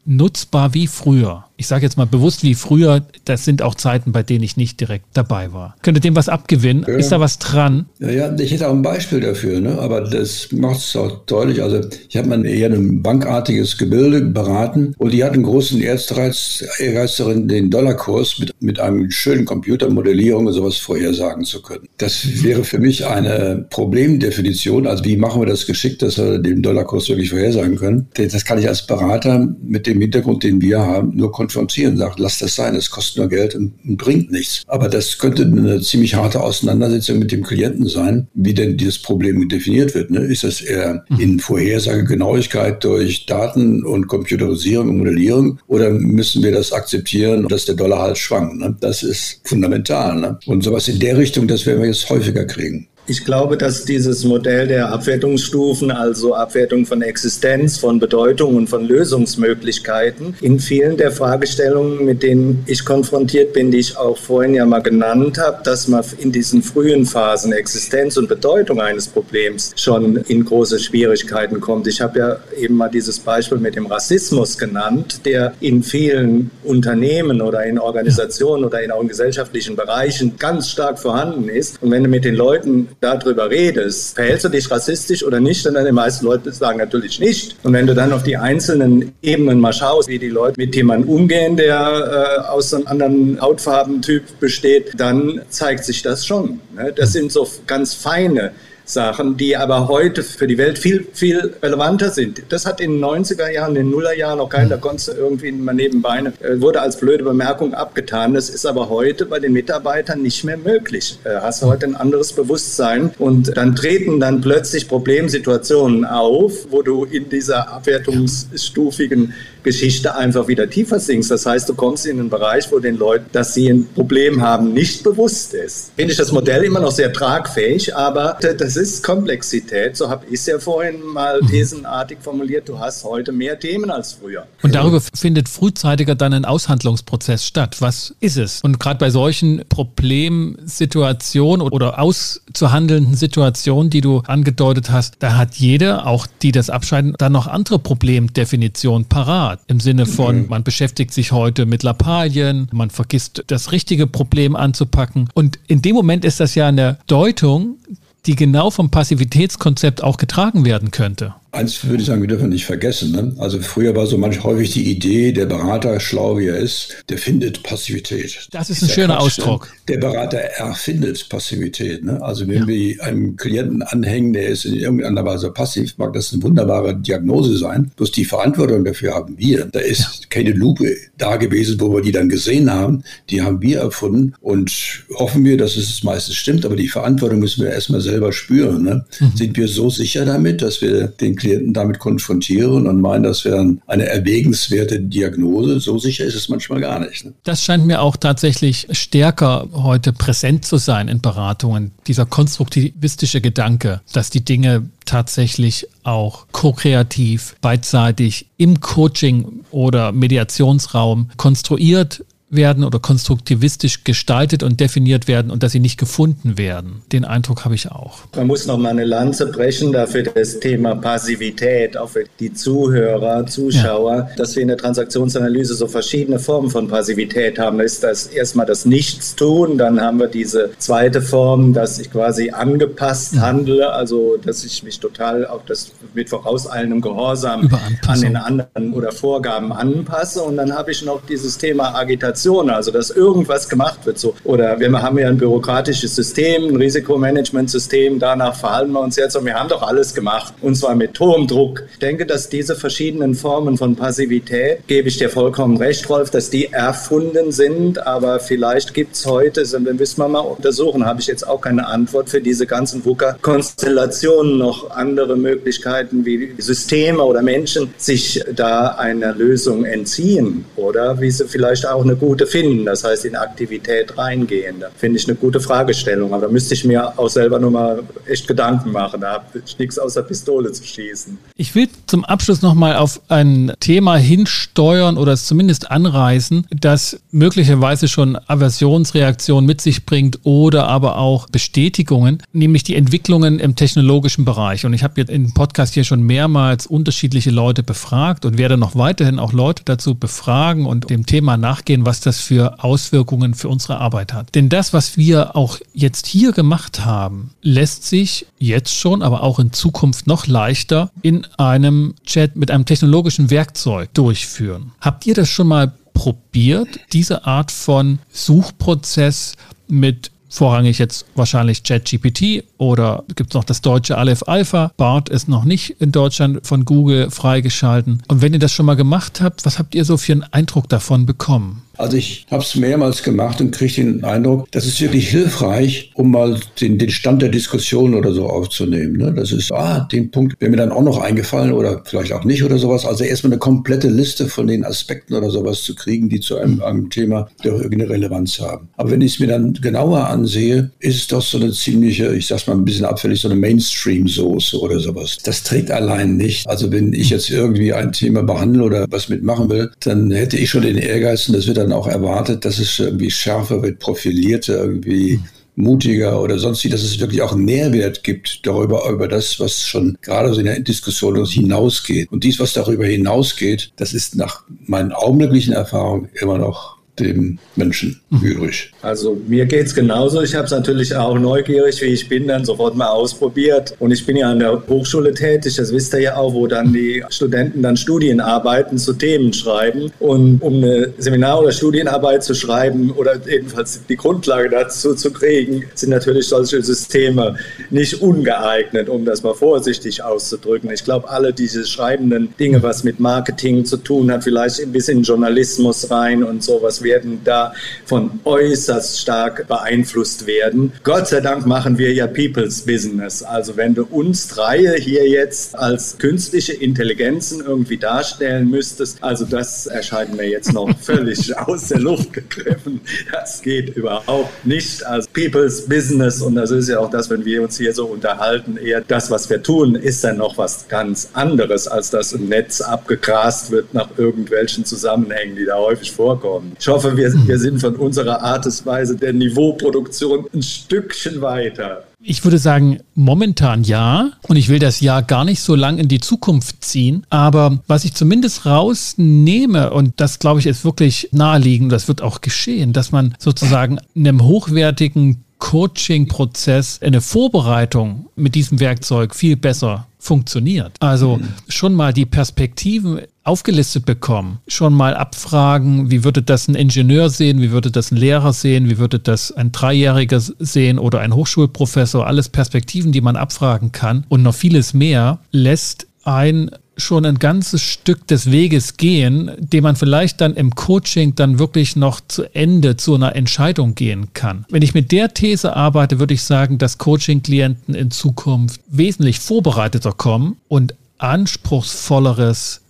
nutzbar wie früher ich sage jetzt mal bewusst wie früher, das sind auch Zeiten, bei denen ich nicht direkt dabei war. Könnte dem was abgewinnen? Ja. Ist da was dran? Ja, ja, ich hätte auch ein Beispiel dafür, ne? aber das macht es auch deutlich. Also ich habe mal eher ein bankartiges Gebilde beraten und die hatten großen Ehrgeiz darin, den Dollarkurs mit, mit einem schönen Computermodellierung und sowas vorhersagen zu können. Das wäre für mich eine Problemdefinition. Also wie machen wir das geschickt, dass wir den Dollarkurs wirklich vorhersagen können? Das kann ich als Berater mit dem Hintergrund, den wir haben, nur konfrontieren, sagt, lass das sein, es kostet nur Geld und, und bringt nichts. Aber das könnte eine ziemlich harte Auseinandersetzung mit dem Klienten sein, wie denn dieses Problem definiert wird. Ne? Ist das eher mhm. in Vorhersagegenauigkeit durch Daten und Computerisierung und Modellierung oder müssen wir das akzeptieren, dass der Dollar halt schwankt? Ne? Das ist fundamental. Ne? Und sowas in der Richtung, das werden wir jetzt häufiger kriegen. Ich glaube, dass dieses Modell der Abwertungsstufen, also Abwertung von Existenz, von Bedeutung und von Lösungsmöglichkeiten, in vielen der Fragestellungen, mit denen ich konfrontiert bin, die ich auch vorhin ja mal genannt habe, dass man in diesen frühen Phasen Existenz und Bedeutung eines Problems schon in große Schwierigkeiten kommt. Ich habe ja eben mal dieses Beispiel mit dem Rassismus genannt, der in vielen Unternehmen oder in Organisationen oder in auch in gesellschaftlichen Bereichen ganz stark vorhanden ist. Und wenn du mit den Leuten darüber redest, verhältst du dich rassistisch oder nicht? Und dann die meisten Leute sagen natürlich nicht. Und wenn du dann auf die einzelnen Ebenen mal schaust, wie die Leute mit jemandem umgehen, der äh, aus einem anderen Hautfarbentyp besteht, dann zeigt sich das schon. Ne? Das sind so ganz feine Sachen, die aber heute für die Welt viel, viel relevanter sind. Das hat in den 90er Jahren, in den Nullerjahren noch keiner, da konntest du irgendwie mal nebenbei, äh, wurde als blöde Bemerkung abgetan. Das ist aber heute bei den Mitarbeitern nicht mehr möglich. Äh, hast du heute ein anderes Bewusstsein und dann treten dann plötzlich Problemsituationen auf, wo du in dieser abwertungsstufigen Geschichte einfach wieder tiefer sinkst. Das heißt, du kommst in einen Bereich, wo den Leuten, dass sie ein Problem haben, nicht bewusst ist. Finde ich das Modell immer noch sehr tragfähig, aber das ist Komplexität. So habe ich es ja vorhin mal mhm. thesenartig formuliert. Du hast heute mehr Themen als früher. Und darüber findet frühzeitiger dann ein Aushandlungsprozess statt. Was ist es? Und gerade bei solchen Problemsituationen oder auszuhandelnden Situationen, die du angedeutet hast, da hat jeder, auch die das abscheiden, dann noch andere Problemdefinitionen parat. Im Sinne von, mhm. man beschäftigt sich heute mit Lappalien, man vergisst das richtige Problem anzupacken. Und in dem Moment ist das ja eine Deutung, die genau vom Passivitätskonzept auch getragen werden könnte. Eins würde ich sagen, wir dürfen nicht vergessen. Ne? Also früher war so manch häufig die Idee, der Berater, schlau wie er ist, der findet Passivität. Das ist ein schöner Quatsch, ne? Ausdruck. Der Berater erfindet Passivität. Ne? Also wenn ja. wir einem Klienten anhängen, der ist in irgendeiner Weise passiv, mag das eine wunderbare Diagnose sein. Bloß die Verantwortung dafür haben wir. Da ist ja. keine Lupe da gewesen, wo wir die dann gesehen haben. Die haben wir erfunden und hoffen wir, dass es meistens stimmt. Aber die Verantwortung müssen wir erstmal selber spüren. Ne? Mhm. Sind wir so sicher damit, dass wir den Klienten damit konfrontieren und meinen, das wäre eine erwägenswerte Diagnose. So sicher ist es manchmal gar nicht. Ne? Das scheint mir auch tatsächlich stärker heute präsent zu sein in Beratungen. Dieser konstruktivistische Gedanke, dass die Dinge tatsächlich auch ko-kreativ, beidseitig im Coaching oder Mediationsraum konstruiert werden oder konstruktivistisch gestaltet und definiert werden und dass sie nicht gefunden werden. Den Eindruck habe ich auch. Man muss noch mal eine Lanze brechen dafür das Thema Passivität, auch für die Zuhörer, Zuschauer, ja. dass wir in der Transaktionsanalyse so verschiedene Formen von Passivität haben. Da ist das erstmal das Nichtstun, dann haben wir diese zweite Form, dass ich quasi angepasst mhm. handle, also dass ich mich total auf das mit vorauseilendem Gehorsam an den anderen oder Vorgaben anpasse und dann habe ich noch dieses Thema Agitation Organisation, also dass irgendwas gemacht wird. So. Oder wir haben ja ein bürokratisches System, ein Risikomanagementsystem, danach verhalten wir uns jetzt und wir haben doch alles gemacht und zwar mit hohem Druck. Ich denke, dass diese verschiedenen Formen von Passivität, gebe ich dir vollkommen recht, Rolf, dass die erfunden sind, aber vielleicht gibt es heute, dann müssen wir mal untersuchen, habe ich jetzt auch keine Antwort für diese ganzen VUCA-Konstellationen, noch andere Möglichkeiten, wie Systeme oder Menschen sich da einer Lösung entziehen oder wie sie vielleicht auch eine gute finden, das heißt in Aktivität reingehen. Da finde ich eine gute Fragestellung, aber da müsste ich mir auch selber nur mal echt Gedanken machen. Da habe ich nichts außer Pistole zu schießen. Ich will zum Abschluss nochmal auf ein Thema hinsteuern oder es zumindest anreißen, das möglicherweise schon Aversionsreaktionen mit sich bringt oder aber auch Bestätigungen, nämlich die Entwicklungen im technologischen Bereich. Und ich habe jetzt im Podcast hier schon mehrmals unterschiedliche Leute befragt und werde noch weiterhin auch Leute dazu befragen und dem Thema nachgehen, was das für Auswirkungen für unsere Arbeit hat. Denn das, was wir auch jetzt hier gemacht haben, lässt sich jetzt schon, aber auch in Zukunft noch leichter in einem Chat mit einem technologischen Werkzeug durchführen. Habt ihr das schon mal probiert, diese Art von Suchprozess mit vorrangig jetzt wahrscheinlich ChatGPT oder gibt es noch das deutsche Aleph Alpha. BART ist noch nicht in Deutschland von Google freigeschalten. Und wenn ihr das schon mal gemacht habt, was habt ihr so für einen Eindruck davon bekommen? Also ich habe es mehrmals gemacht und kriege den Eindruck, das ist wirklich hilfreich, um mal den, den Stand der Diskussion oder so aufzunehmen. Ne? Das ist, ah, den Punkt wäre mir dann auch noch eingefallen oder vielleicht auch nicht oder sowas. Also erstmal eine komplette Liste von den Aspekten oder sowas zu kriegen, die zu einem, einem Thema doch irgendeine Relevanz haben. Aber wenn ich es mir dann genauer ansehe, ist es doch so eine ziemliche, ich sag's mal ein bisschen abfällig, so eine Mainstream-Soße oder sowas. Das trägt allein nicht. Also wenn ich jetzt irgendwie ein Thema behandle oder was mitmachen will, dann hätte ich schon den Ehrgeiz, und das wird dann auch erwartet, dass es irgendwie schärfer wird, profilierter, irgendwie mutiger oder sonst wie, dass es wirklich auch einen Nährwert gibt darüber, über das, was schon gerade so in der Diskussion hinausgeht. Und dies, was darüber hinausgeht, das ist nach meinen augenblicklichen Erfahrungen immer noch dem Menschen mhm. übrig. Also mir geht es genauso. Ich habe es natürlich auch neugierig, wie ich bin, dann sofort mal ausprobiert. Und ich bin ja an der Hochschule tätig, das wisst ihr ja auch, wo dann die Studenten dann Studienarbeiten zu Themen schreiben. Und um eine Seminar- oder Studienarbeit zu schreiben oder jedenfalls die Grundlage dazu zu kriegen, sind natürlich solche Systeme nicht ungeeignet, um das mal vorsichtig auszudrücken. Ich glaube, alle diese schreibenden Dinge, was mit Marketing zu tun hat, vielleicht ein bisschen Journalismus rein und sowas, werden da von äußerst stark beeinflusst werden. Gott sei Dank machen wir ja People's Business. Also wenn du uns drei hier jetzt als künstliche Intelligenzen irgendwie darstellen müsstest, also das erscheint mir jetzt noch völlig aus der Luft gegriffen. Das geht überhaupt nicht. Also People's Business und das ist ja auch das, wenn wir uns hier so unterhalten, eher das, was wir tun, ist dann noch was ganz anderes, als dass ein Netz abgegrast wird nach irgendwelchen Zusammenhängen, die da häufig vorkommen. Ich hoffe, wir, wir sind von unserer Artesweise der Niveauproduktion ein Stückchen weiter. Ich würde sagen, momentan ja. Und ich will das Jahr gar nicht so lang in die Zukunft ziehen. Aber was ich zumindest rausnehme, und das glaube ich ist wirklich naheliegend, das wird auch geschehen, dass man sozusagen einem hochwertigen Coaching-Prozess, eine Vorbereitung mit diesem Werkzeug viel besser funktioniert. Also mhm. schon mal die Perspektiven aufgelistet bekommen, schon mal abfragen, wie würde das ein Ingenieur sehen, wie würde das ein Lehrer sehen, wie würde das ein Dreijähriger sehen oder ein Hochschulprofessor, alles Perspektiven, die man abfragen kann. Und noch vieles mehr, lässt ein schon ein ganzes Stück des Weges gehen, den man vielleicht dann im Coaching dann wirklich noch zu Ende zu einer Entscheidung gehen kann. Wenn ich mit der These arbeite, würde ich sagen, dass Coaching-Klienten in Zukunft wesentlich vorbereiteter kommen und anspruchsvolleres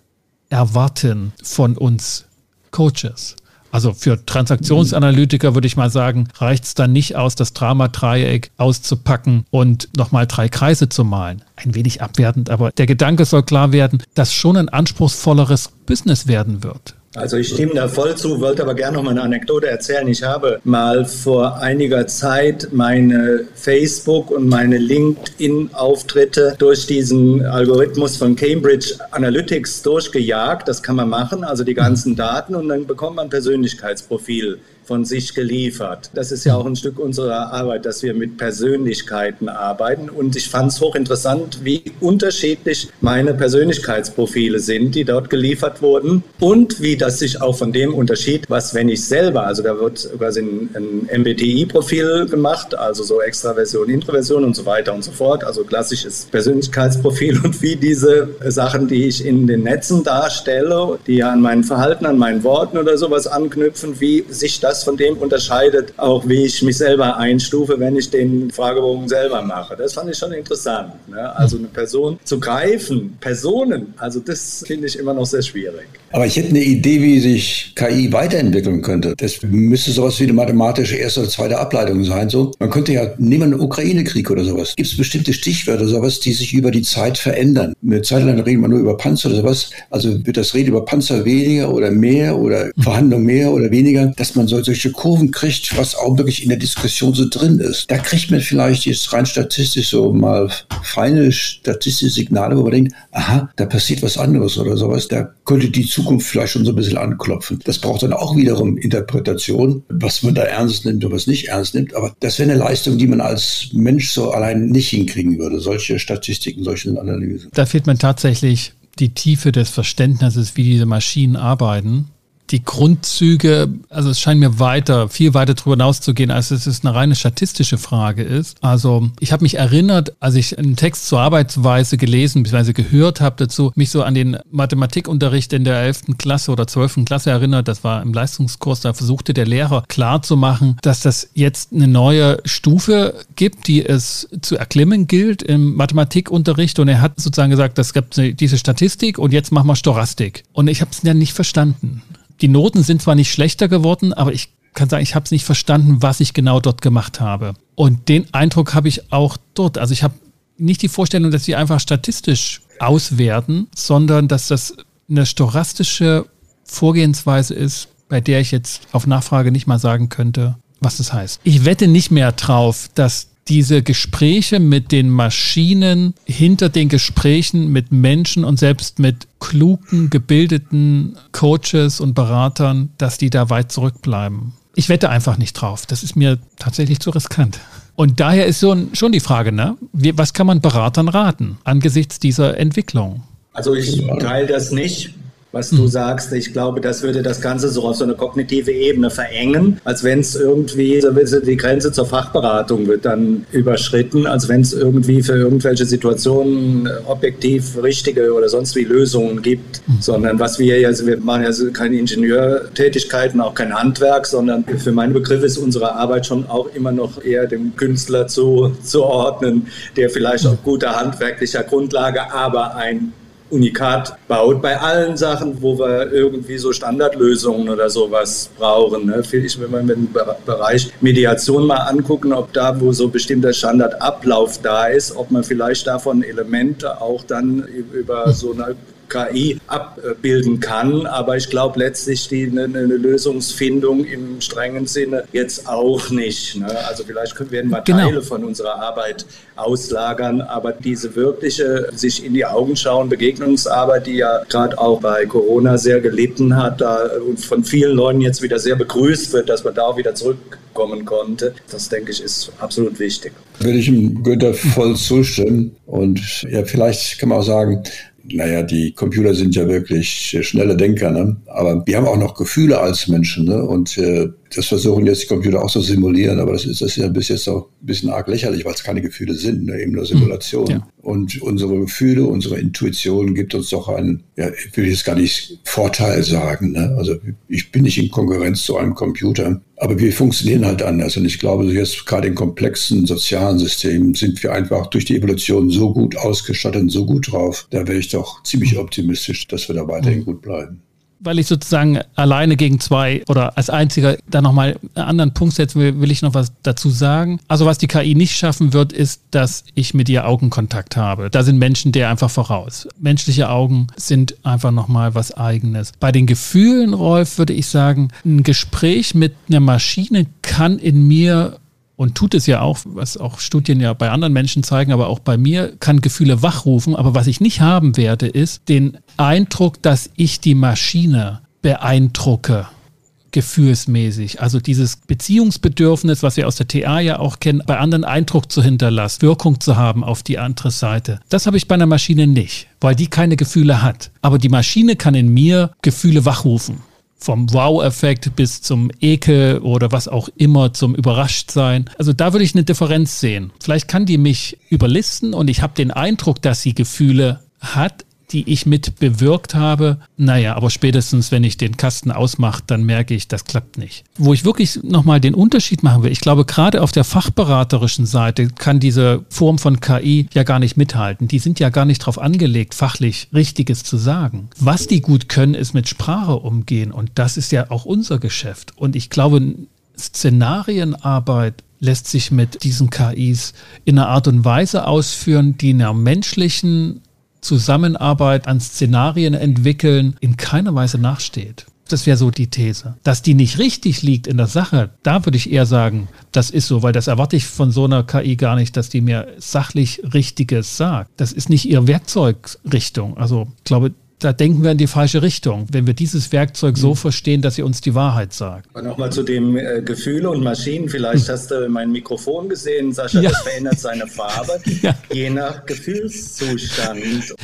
erwarten von uns Coaches. Also für Transaktionsanalytiker würde ich mal sagen, reicht es dann nicht aus, das Drama-Dreieck auszupacken und nochmal drei Kreise zu malen. Ein wenig abwertend, aber der Gedanke soll klar werden, dass schon ein anspruchsvolleres Business werden wird. Also ich stimme da voll zu, wollte aber gerne noch mal eine Anekdote erzählen. Ich habe mal vor einiger Zeit meine Facebook und meine LinkedIn-Auftritte durch diesen Algorithmus von Cambridge Analytics durchgejagt. Das kann man machen, also die ganzen Daten und dann bekommt man ein Persönlichkeitsprofil von sich geliefert. Das ist ja auch ein Stück unserer Arbeit, dass wir mit Persönlichkeiten arbeiten. Und ich fand es hochinteressant, wie unterschiedlich meine Persönlichkeitsprofile sind, die dort geliefert wurden. Und wie das sich auch von dem unterschied, was wenn ich selber, also da wird quasi ein, ein MBTI-Profil gemacht, also so Extraversion, Introversion und so weiter und so fort, also klassisches Persönlichkeitsprofil und wie diese Sachen, die ich in den Netzen darstelle, die ja an meinem Verhalten, an meinen Worten oder sowas anknüpfen, wie sich das das von dem unterscheidet, auch wie ich mich selber einstufe, wenn ich den Fragebogen selber mache. Das fand ich schon interessant. Ne? Also eine Person zu greifen, Personen, also das finde ich immer noch sehr schwierig. Aber ich hätte eine Idee, wie sich KI weiterentwickeln könnte. Das müsste sowas wie eine mathematische erste oder zweite Ableitung sein. So, man könnte ja, nehmen einen Ukraine-Krieg oder sowas. Gibt es bestimmte Stichwörter, sowas, die sich über die Zeit verändern? Eine Zeit lang reden wir nur über Panzer oder sowas. Also wird das Reden über Panzer weniger oder mehr oder Verhandlungen mehr oder weniger, dass man so solche Kurven kriegt, was auch wirklich in der Diskussion so drin ist. Da kriegt man vielleicht jetzt rein statistisch so mal feine statistische Signale, wo man denkt, aha, da passiert was anderes oder sowas. Da könnte die Zukunft vielleicht schon so ein bisschen anklopfen. Das braucht dann auch wiederum Interpretation, was man da ernst nimmt und was nicht ernst nimmt. Aber das wäre eine Leistung, die man als Mensch so allein nicht hinkriegen würde. Solche Statistiken, solche Analysen. Da fehlt man tatsächlich die Tiefe des Verständnisses, wie diese Maschinen arbeiten die Grundzüge, also es scheint mir weiter, viel weiter darüber hinauszugehen, als es eine reine statistische Frage ist. Also ich habe mich erinnert, als ich einen Text zur Arbeitsweise gelesen bzw. gehört habe dazu, mich so an den Mathematikunterricht in der 11. Klasse oder 12. Klasse erinnert. Das war im Leistungskurs, da versuchte der Lehrer klarzumachen, dass das jetzt eine neue Stufe gibt, die es zu erklimmen gilt im Mathematikunterricht. Und er hat sozusagen gesagt, das gibt diese Statistik und jetzt machen wir Stochastik. Und ich habe es ja nicht verstanden die Noten sind zwar nicht schlechter geworden, aber ich kann sagen, ich habe es nicht verstanden, was ich genau dort gemacht habe. Und den Eindruck habe ich auch dort. Also ich habe nicht die Vorstellung, dass sie einfach statistisch auswerten, sondern dass das eine stochastische Vorgehensweise ist, bei der ich jetzt auf Nachfrage nicht mal sagen könnte, was das heißt. Ich wette nicht mehr drauf, dass diese Gespräche mit den Maschinen hinter den Gesprächen mit Menschen und selbst mit klugen, gebildeten Coaches und Beratern, dass die da weit zurückbleiben. Ich wette einfach nicht drauf. Das ist mir tatsächlich zu riskant. Und daher ist schon die Frage, ne? Was kann man Beratern raten angesichts dieser Entwicklung? Also ich teile das nicht was du sagst. Ich glaube, das würde das Ganze so auf so eine kognitive Ebene verengen, als wenn es irgendwie, so die Grenze zur Fachberatung wird dann überschritten, als wenn es irgendwie für irgendwelche Situationen objektiv richtige oder sonst wie Lösungen gibt, mhm. sondern was wir ja, wir machen ja keine Ingenieurtätigkeiten, auch kein Handwerk, sondern für meine Begriffe ist unsere Arbeit schon auch immer noch eher dem Künstler zu, zu ordnen, der vielleicht auf guter handwerklicher Grundlage, aber ein Unikat baut bei allen Sachen, wo wir irgendwie so Standardlösungen oder sowas brauchen. Ne? Ich, wenn wir den Bereich Mediation mal angucken, ob da, wo so bestimmter Standardablauf da ist, ob man vielleicht davon Elemente auch dann über so eine KI abbilden kann. Aber ich glaube letztlich die, eine, eine, Lösungsfindung im strengen Sinne jetzt auch nicht. Ne? Also vielleicht werden wir genau. Teile von unserer Arbeit auslagern, aber diese wirkliche sich in die Augen schauen, Begegnungsarbeit, die ja gerade auch bei Corona sehr gelitten hat da, und von vielen Leuten jetzt wieder sehr begrüßt wird, dass man da auch wieder zurückkommen konnte, das denke ich ist absolut wichtig. Würde ich ihm Günther voll zustimmen und ja, vielleicht kann man auch sagen, naja, die Computer sind ja wirklich schnelle Denker, ne? aber wir haben auch noch Gefühle als Menschen. Ne? Und äh, das versuchen jetzt die Computer auch zu simulieren, aber das ist, das ist ja bis jetzt auch ein bisschen arg lächerlich, weil es keine Gefühle sind, ne? eben nur Simulation. Ja. Und unsere Gefühle, unsere Intuition gibt uns doch einen, ja, ich will jetzt gar nicht Vorteil sagen. Ne? Also ich bin nicht in Konkurrenz zu einem Computer, aber wir funktionieren halt anders. Und ich glaube, jetzt gerade in komplexen sozialen Systemen sind wir einfach durch die Evolution so gut ausgestattet und so gut drauf. Da wäre ich doch ziemlich optimistisch, dass wir da weiterhin mhm. gut bleiben weil ich sozusagen alleine gegen zwei oder als einziger da nochmal einen anderen Punkt setzen will, will ich noch was dazu sagen. Also was die KI nicht schaffen wird, ist, dass ich mit ihr Augenkontakt habe. Da sind Menschen der einfach voraus. Menschliche Augen sind einfach nochmal was eigenes. Bei den Gefühlen, Rolf, würde ich sagen, ein Gespräch mit einer Maschine kann in mir und tut es ja auch, was auch Studien ja bei anderen Menschen zeigen, aber auch bei mir, kann Gefühle wachrufen. Aber was ich nicht haben werde, ist den Eindruck, dass ich die Maschine beeindrucke gefühlsmäßig. Also dieses Beziehungsbedürfnis, was wir aus der TA ja auch kennen, bei anderen Eindruck zu hinterlassen, Wirkung zu haben auf die andere Seite. Das habe ich bei einer Maschine nicht, weil die keine Gefühle hat. Aber die Maschine kann in mir Gefühle wachrufen vom Wow-Effekt bis zum Ekel oder was auch immer zum Überraschtsein. Also da würde ich eine Differenz sehen. Vielleicht kann die mich überlisten und ich habe den Eindruck, dass sie Gefühle hat, die ich mit bewirkt habe. Naja, aber spätestens, wenn ich den Kasten ausmache, dann merke ich, das klappt nicht. Wo ich wirklich nochmal den Unterschied machen will, ich glaube, gerade auf der fachberaterischen Seite kann diese Form von KI ja gar nicht mithalten. Die sind ja gar nicht darauf angelegt, fachlich Richtiges zu sagen. Was die gut können, ist mit Sprache umgehen. Und das ist ja auch unser Geschäft. Und ich glaube, Szenarienarbeit lässt sich mit diesen KIs in einer Art und Weise ausführen, die einer menschlichen Zusammenarbeit an Szenarien entwickeln in keiner Weise nachsteht. Das wäre so die These. Dass die nicht richtig liegt in der Sache, da würde ich eher sagen, das ist so, weil das erwarte ich von so einer KI gar nicht, dass die mir sachlich Richtiges sagt. Das ist nicht ihr Werkzeugrichtung. Also ich glaube, da denken wir in die falsche Richtung, wenn wir dieses Werkzeug so mhm. verstehen, dass sie uns die Wahrheit sagt. Nochmal zu dem äh, Gefühle und Maschinen. Vielleicht hm. hast du mein Mikrofon gesehen, Sascha, ja. das verändert seine Farbe, ja. je nach Gefühlszustand.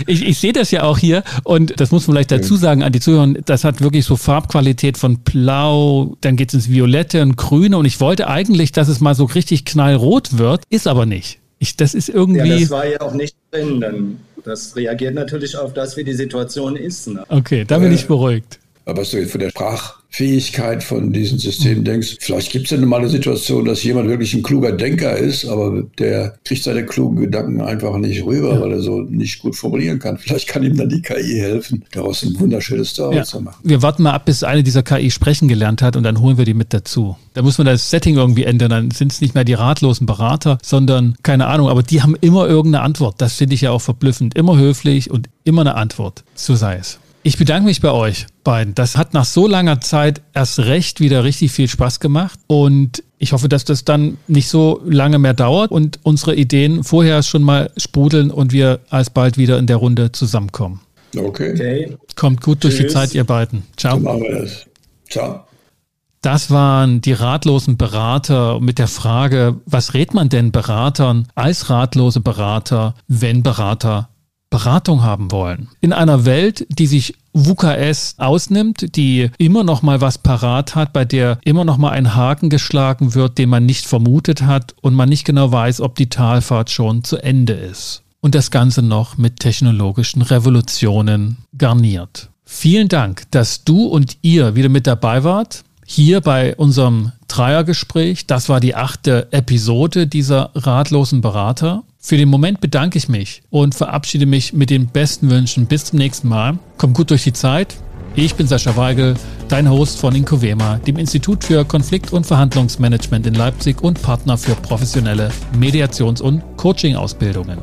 Ich, ich sehe das ja auch hier und das muss man vielleicht dazu sagen an die Zuhörer, das hat wirklich so Farbqualität von blau, dann geht es ins Violette und Grüne und ich wollte eigentlich, dass es mal so richtig knallrot wird, ist aber nicht. Ich, das ist irgendwie. Ja, das war ja auch nicht drin. Dann das reagiert natürlich auf das, wie die Situation ist. Ne? Okay, da bin äh, ich beruhigt. Aber was du jetzt von der Sprach Fähigkeit von diesen Systemen denkst. Vielleicht gibt es ja eine normale Situation, dass jemand wirklich ein kluger Denker ist, aber der kriegt seine klugen Gedanken einfach nicht rüber, ja. weil er so nicht gut formulieren kann. Vielleicht kann ihm dann die KI helfen, daraus ein wunderschönes Story ja. zu machen. Wir warten mal ab, bis eine dieser KI sprechen gelernt hat und dann holen wir die mit dazu. Da muss man das Setting irgendwie ändern. Dann sind es nicht mehr die ratlosen Berater, sondern keine Ahnung, aber die haben immer irgendeine Antwort. Das finde ich ja auch verblüffend. Immer höflich und immer eine Antwort. So sei es. Ich bedanke mich bei euch beiden. Das hat nach so langer Zeit erst recht wieder richtig viel Spaß gemacht. Und Ich hoffe, dass das dann nicht so lange mehr dauert und unsere Ideen vorher schon mal sprudeln und wir alsbald wieder in der Runde zusammenkommen. Okay. okay. Kommt gut durch Tschüss. die Zeit, ihr beiden. Ciao. So machen wir das. Ciao. Das waren die ratlosen Berater mit der Frage, was rät man denn Beratern als ratlose Berater, wenn Berater Beratung haben wollen? In einer Welt, die sich WKS ausnimmt, die immer noch mal was parat hat, bei der immer noch mal ein Haken geschlagen wird, den man nicht vermutet hat und man nicht genau weiß, ob die Talfahrt schon zu Ende ist. Und das Ganze noch mit technologischen Revolutionen garniert. Vielen Dank, dass du und ihr wieder mit dabei wart hier bei unserem Dreiergespräch. Das war die achte Episode dieser ratlosen Berater. Für den Moment bedanke ich mich und verabschiede mich mit den besten Wünschen. Bis zum nächsten Mal. Kommt gut durch die Zeit. Ich bin Sascha Weigel, dein Host von Incovema, dem Institut für Konflikt- und Verhandlungsmanagement in Leipzig und Partner für professionelle Mediations- und Coaching-Ausbildungen.